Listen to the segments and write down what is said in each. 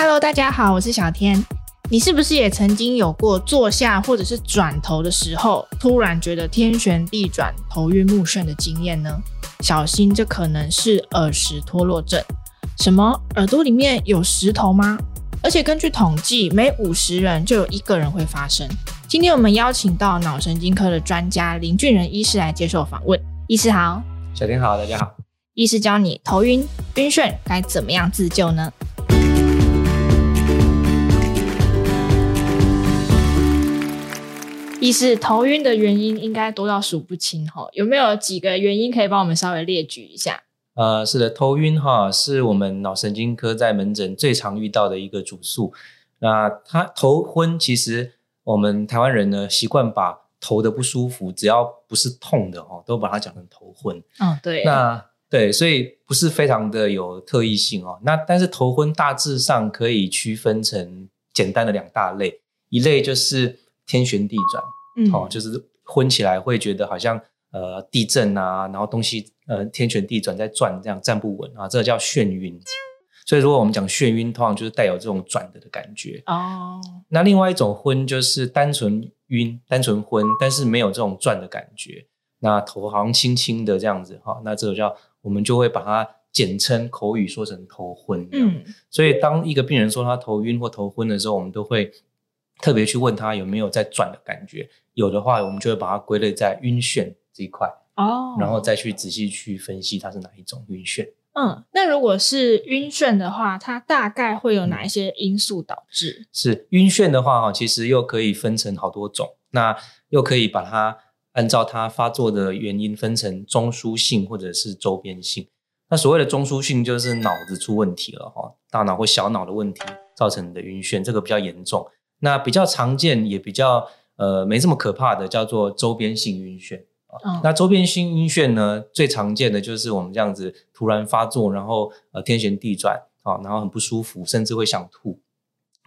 Hello，大家好，我是小天。你是不是也曾经有过坐下或者是转头的时候，突然觉得天旋地转、头晕目眩的经验呢？小心，这可能是耳石脱落症。什么？耳朵里面有石头吗？而且根据统计，每五十人就有一个人会发生。今天我们邀请到脑神经科的专家林俊仁医师来接受访问。医师好，小天好，大家好。医师教你头晕、晕眩该怎么样自救呢？医师，头晕的原因应该多到数不清哈，有没有几个原因可以帮我们稍微列举一下？呃，是的，头晕哈是我们脑神经科在门诊最常遇到的一个主诉。那他头昏，其实我们台湾人呢习惯把头的不舒服，只要不是痛的哦，都把它讲成头昏。嗯，对。那对，所以不是非常的有特异性哦。那但是头昏大致上可以区分成简单的两大类，一类就是。天旋地转，嗯，哦，就是昏起来会觉得好像呃地震啊，然后东西呃天旋地转在转，这样站不稳啊，这个叫眩晕。所以如果我们讲眩晕，通常就是带有这种转的的感觉哦。那另外一种昏就是单纯晕、单纯昏，但是没有这种转的感觉，那头好像轻轻的这样子哈，那这个叫我们就会把它简称口语说成头昏。嗯，所以当一个病人说他头晕或头昏的时候，我们都会。特别去问他有没有在转的感觉，有的话，我们就会把它归类在晕眩这一块哦，然后再去仔细去分析它是哪一种晕眩。嗯，那如果是晕眩的话，它大概会有哪一些因素导致？嗯、是晕眩的话，哈，其实又可以分成好多种，那又可以把它按照它发作的原因分成中枢性或者是周边性。那所谓的中枢性就是脑子出问题了哈，大脑或小脑的问题造成的晕眩，这个比较严重。那比较常见也比较呃没这么可怕的叫做周边性晕眩啊。哦、那周边性晕眩呢，最常见的就是我们这样子突然发作，然后呃天旋地转啊，然后很不舒服，甚至会想吐。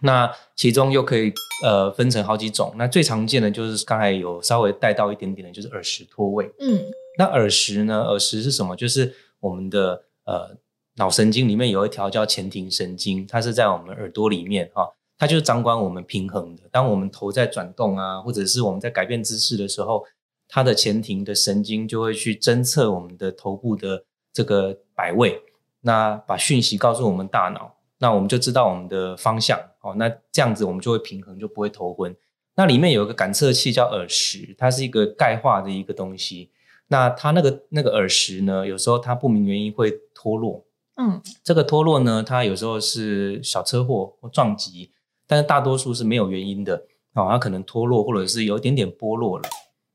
那其中又可以呃分成好几种。那最常见的就是刚才有稍微带到一点点的，就是耳石脱位。嗯，那耳石呢？耳石是什么？就是我们的呃脑神经里面有一条叫前庭神经，它是在我们耳朵里面哈。它就是掌管我们平衡的。当我们头在转动啊，或者是我们在改变姿势的时候，它的前庭的神经就会去侦测我们的头部的这个摆位，那把讯息告诉我们大脑，那我们就知道我们的方向。哦，那这样子我们就会平衡，就不会头昏。那里面有一个感测器叫耳石，它是一个钙化的一个东西。那它那个那个耳石呢，有时候它不明原因会脱落。嗯，这个脱落呢，它有时候是小车祸或撞击。但是大多数是没有原因的啊，它可能脱落，或者是有一点点剥落了。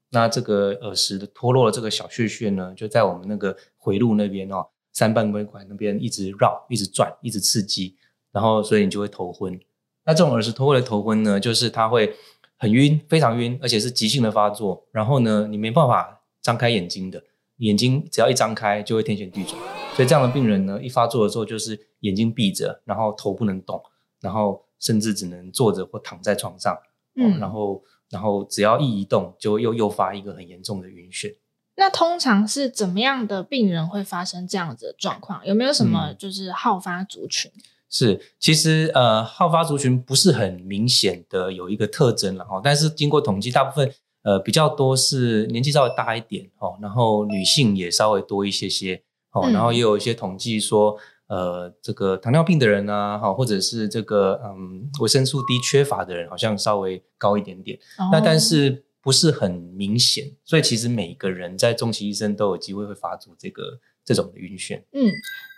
那这个耳石的脱落的这个小屑屑呢，就在我们那个回路那边哦，三半规管那边一直绕，一直转，一直刺激，然后所以你就会头昏。那这种耳石脱落的头昏呢，就是它会很晕，非常晕，而且是急性的发作。然后呢，你没办法张开眼睛的，眼睛只要一张开就会天旋地转。所以这样的病人呢，一发作的时候就是眼睛闭着，然后头不能动，然后。甚至只能坐着或躺在床上，嗯，然后，然后只要一移动，就又诱发一个很严重的晕眩。那通常是怎么样的病人会发生这样子的状况？有没有什么就是好发族群？嗯、是，其实呃，好发族群不是很明显的有一个特征了哈，但是经过统计，大部分呃比较多是年纪稍微大一点哦，然后女性也稍微多一些些哦，然后也有一些统计说。呃，这个糖尿病的人啊，哈，或者是这个嗯维生素 D 缺乏的人，好像稍微高一点点。哦、那但是不是很明显，所以其实每个人在中期医生都有机会会发出这个这种的晕眩。嗯，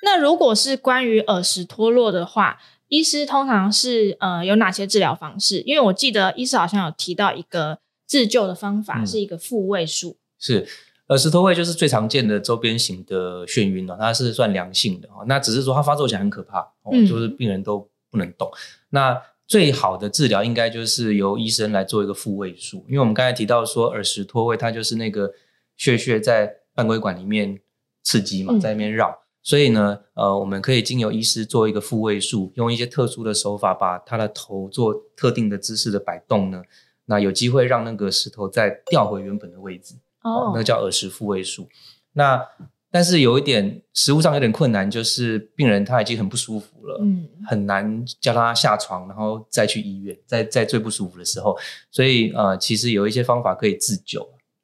那如果是关于耳石脱落的话，医师通常是呃有哪些治疗方式？因为我记得医师好像有提到一个自救的方法，嗯、是一个复位术。是。耳石脱位就是最常见的周边型的眩晕了，它是算良性的哦，那只是说它发作起来很可怕，嗯、就是病人都不能动。那最好的治疗应该就是由医生来做一个复位术，因为我们刚才提到说耳石脱位，它就是那个血血在半规管里面刺激嘛，在那边绕，嗯、所以呢，呃，我们可以经由医师做一个复位术，用一些特殊的手法把他的头做特定的姿势的摆动呢，那有机会让那个石头再调回原本的位置。哦，那个叫耳石复位术。那但是有一点实物上有点困难，就是病人他已经很不舒服了，嗯，很难叫他下床，然后再去医院，在在最不舒服的时候，所以呃，其实有一些方法可以自救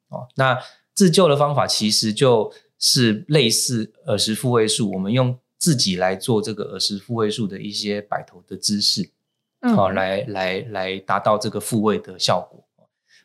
哦。那自救的方法其实就是类似耳石复位术，我们用自己来做这个耳石复位术的一些摆头的姿势，嗯，好，来来来达到这个复位的效果。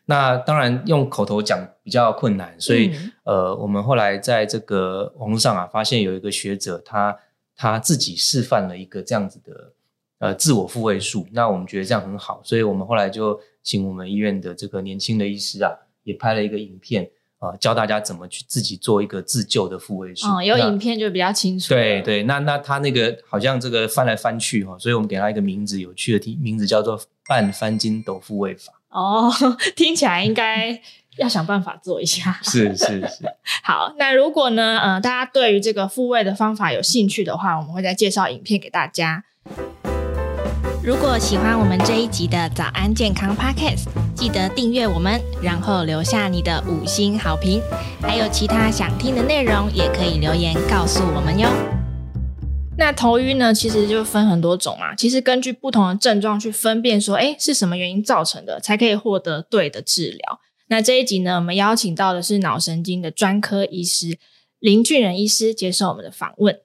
那当然用口头讲比较困难，所以、嗯、呃，我们后来在这个网络上啊，发现有一个学者他他自己示范了一个这样子的呃自我复位术。那我们觉得这样很好，所以我们后来就请我们医院的这个年轻的医师啊，也拍了一个影片啊、呃，教大家怎么去自己做一个自救的复位术。哦，有影片就比较清楚。对对，那那他那个好像这个翻来翻去哈，所以我们给他一个名字，有趣的题名字叫做半翻筋斗复位法。哦，听起来应该要想办法做一下。是是是。好，那如果呢，呃，大家对于这个复位的方法有兴趣的话，我们会再介绍影片给大家。如果喜欢我们这一集的早安健康 Podcast，记得订阅我们，然后留下你的五星好评。还有其他想听的内容，也可以留言告诉我们哟。那头晕呢，其实就分很多种嘛。其实根据不同的症状去分辨说，哎，是什么原因造成的，才可以获得对的治疗。那这一集呢，我们邀请到的是脑神经的专科医师林俊仁医师接受我们的访问。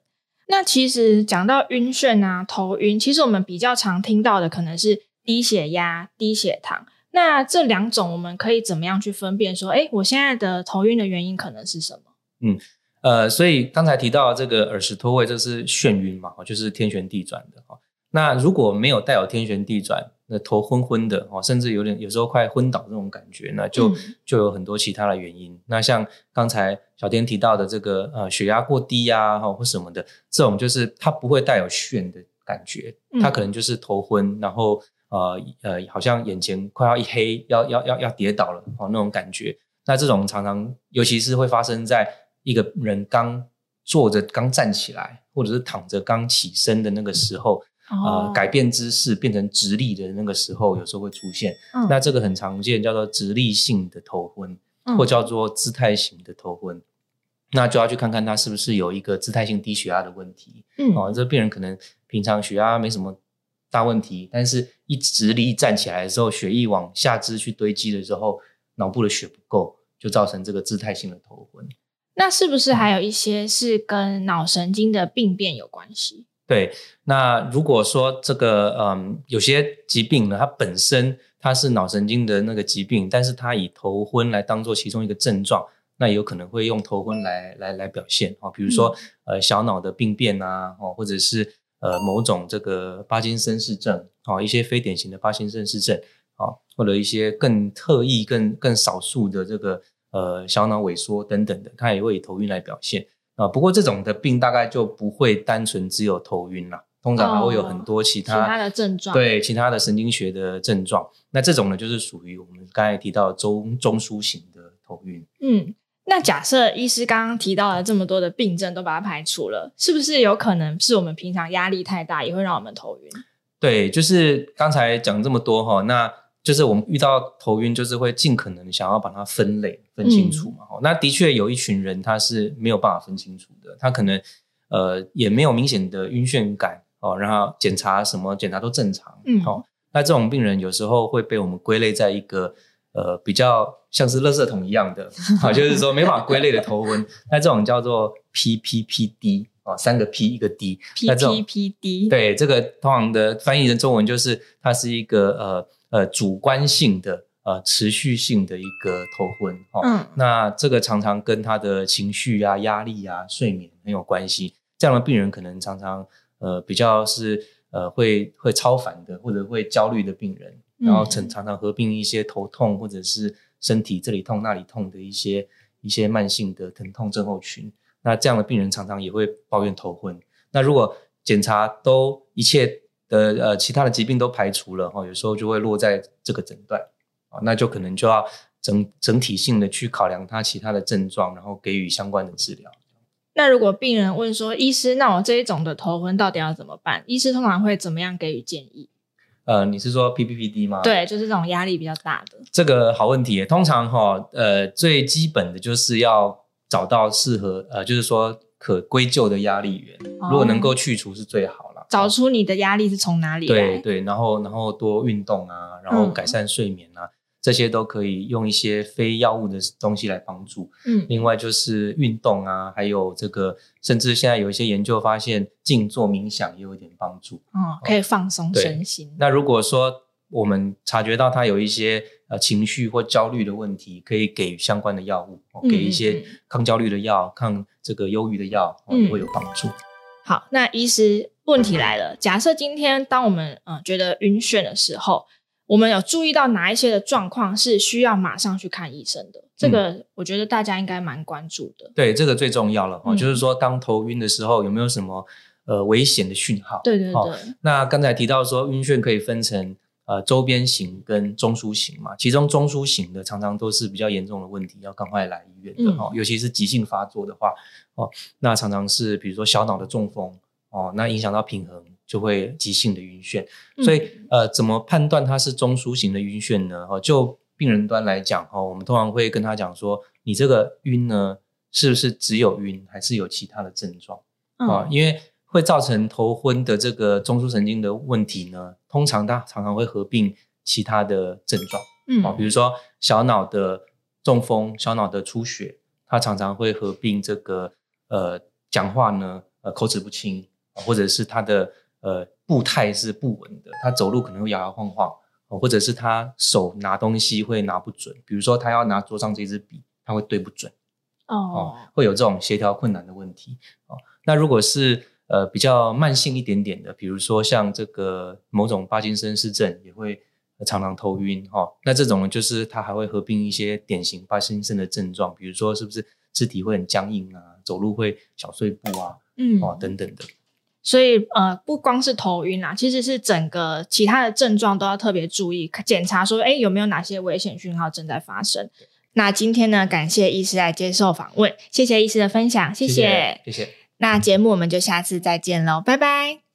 那其实讲到晕眩啊、头晕，其实我们比较常听到的可能是低血压、低血糖。那这两种我们可以怎么样去分辨说，哎，我现在的头晕的原因可能是什么？嗯。呃，所以刚才提到这个耳石脱位，这是眩晕嘛，就是天旋地转的。那如果没有带有天旋地转，那头昏昏的哦，甚至有点有时候快昏倒这种感觉，那就就有很多其他的原因。嗯、那像刚才小天提到的这个呃血压过低呀，哈或什么的，这种就是它不会带有眩的感觉，它可能就是头昏，然后呃呃好像眼前快要一黑，要要要要跌倒了哦那种感觉。那这种常常尤其是会发生在一个人刚坐着、刚站起来，或者是躺着刚起身的那个时候，哦、呃，改变姿势变成直立的那个时候，有时候会出现。嗯、那这个很常见，叫做直立性的头昏，嗯、或叫做姿态型的头昏。那就要去看看他是不是有一个姿态性低血压的问题。嗯，哦，这病人可能平常血压没什么大问题，但是一直立站起来的时候，血液往下肢去堆积的时候，脑部的血不够，就造成这个姿态性的头昏。那是不是还有一些是跟脑神经的病变有关系？对，那如果说这个嗯，有些疾病呢，它本身它是脑神经的那个疾病，但是它以头昏来当做其中一个症状，那有可能会用头昏来来来表现啊，比如说、嗯、呃小脑的病变啊，哦，或者是呃某种这个帕金森氏症啊，一些非典型的帕金森氏症啊，或者一些更特异、更更少数的这个。呃，小脑萎缩等等的，它也会以头晕来表现啊。不过这种的病大概就不会单纯只有头晕了，通常还会有很多其他、哦、其他的症状，对其他的神经学的症状。那这种呢，就是属于我们刚才提到中中枢型的头晕。嗯，那假设医师刚刚提到了这么多的病症都把它排除了，是不是有可能是我们平常压力太大也会让我们头晕？对，就是刚才讲这么多哈，那。就是我们遇到头晕，就是会尽可能想要把它分类分清楚嘛。嗯、那的确有一群人他是没有办法分清楚的，他可能呃也没有明显的晕眩感哦，然后检查什么检查都正常。嗯，哦，那这种病人有时候会被我们归类在一个呃比较像是垃圾桶一样的，好、哦，就是说没办法归类的头昏。那这种叫做 PPPD 哦，三个 P 一个 D。PPPD 对，这个通常的翻译成中文就是它是一个呃。呃，主观性的呃，持续性的一个头昏，哦，嗯，那这个常常跟他的情绪啊、压力啊、睡眠很有关系。这样的病人可能常常呃比较是呃会会超烦的，或者会焦虑的病人，然后常常常合并一些头痛或者是身体这里痛那里痛的一些一些慢性的疼痛症候群。那这样的病人常常也会抱怨头昏。那如果检查都一切。的呃，其他的疾病都排除了哈，有时候就会落在这个诊断啊，那就可能就要整整体性的去考量他其他的症状，然后给予相关的治疗。那如果病人问说，医师，那我这一种的头昏到底要怎么办？医师通常会怎么样给予建议？呃，你是说 PPPD 吗？对，就是这种压力比较大的。这个好问题，通常哈，呃，最基本的就是要找到适合呃，就是说可归咎的压力源，哦、如果能够去除是最好了。找出你的压力是从哪里来？对对，然后然后多运动啊，然后改善睡眠啊。嗯这些都可以用一些非药物的东西来帮助。嗯，另外就是运动啊，还有这个，甚至现在有一些研究发现，静坐冥想也有一点帮助。哦，可以放松身心。那如果说我们察觉到他有一些呃情绪或焦虑的问题，可以给予相关的药物，给一些抗焦虑的药、抗这个忧郁的药，也会有帮助。好，那医师，问题来了，假设今天当我们嗯、呃、觉得晕眩的时候。我们有注意到哪一些的状况是需要马上去看医生的？这个我觉得大家应该蛮关注的。对，这个最重要了哦，嗯、就是说当头晕的时候有没有什么呃危险的讯号？对对对。那刚才提到说晕眩可以分成呃周边型跟中枢型嘛，其中中枢型的常常都是比较严重的问题，要赶快来医院的哦，嗯、尤其是急性发作的话哦，那常常是比如说小脑的中风哦，那影响到平衡。就会急性的晕眩，所以呃，怎么判断它是中枢型的晕眩呢？哦，就病人端来讲，哦，我们通常会跟他讲说，你这个晕呢，是不是只有晕，还是有其他的症状？啊、嗯，因为会造成头昏的这个中枢神经的问题呢，通常它常常会合并其他的症状，嗯，啊，比如说小脑的中风、小脑的出血，它常常会合并这个呃讲话呢，呃口齿不清，或者是他的。呃，步态是不稳的，他走路可能会摇摇晃晃，或者是他手拿东西会拿不准，比如说他要拿桌上这支笔，他会对不准，哦，哦，会有这种协调困难的问题。哦，那如果是呃比较慢性一点点的，比如说像这个某种帕金森氏症，也会常常头晕，哈、哦，那这种就是他还会合并一些典型帕金森的症状，比如说是不是肢体会很僵硬啊，走路会小碎步啊，嗯，哦等等的。所以，呃，不光是头晕啦，其实是整个其他的症状都要特别注意，检查说，哎，有没有哪些危险讯号正在发生。那今天呢，感谢医师来接受访问，谢谢医师的分享，谢谢，谢谢。谢谢。那节目我们就下次再见喽，拜拜。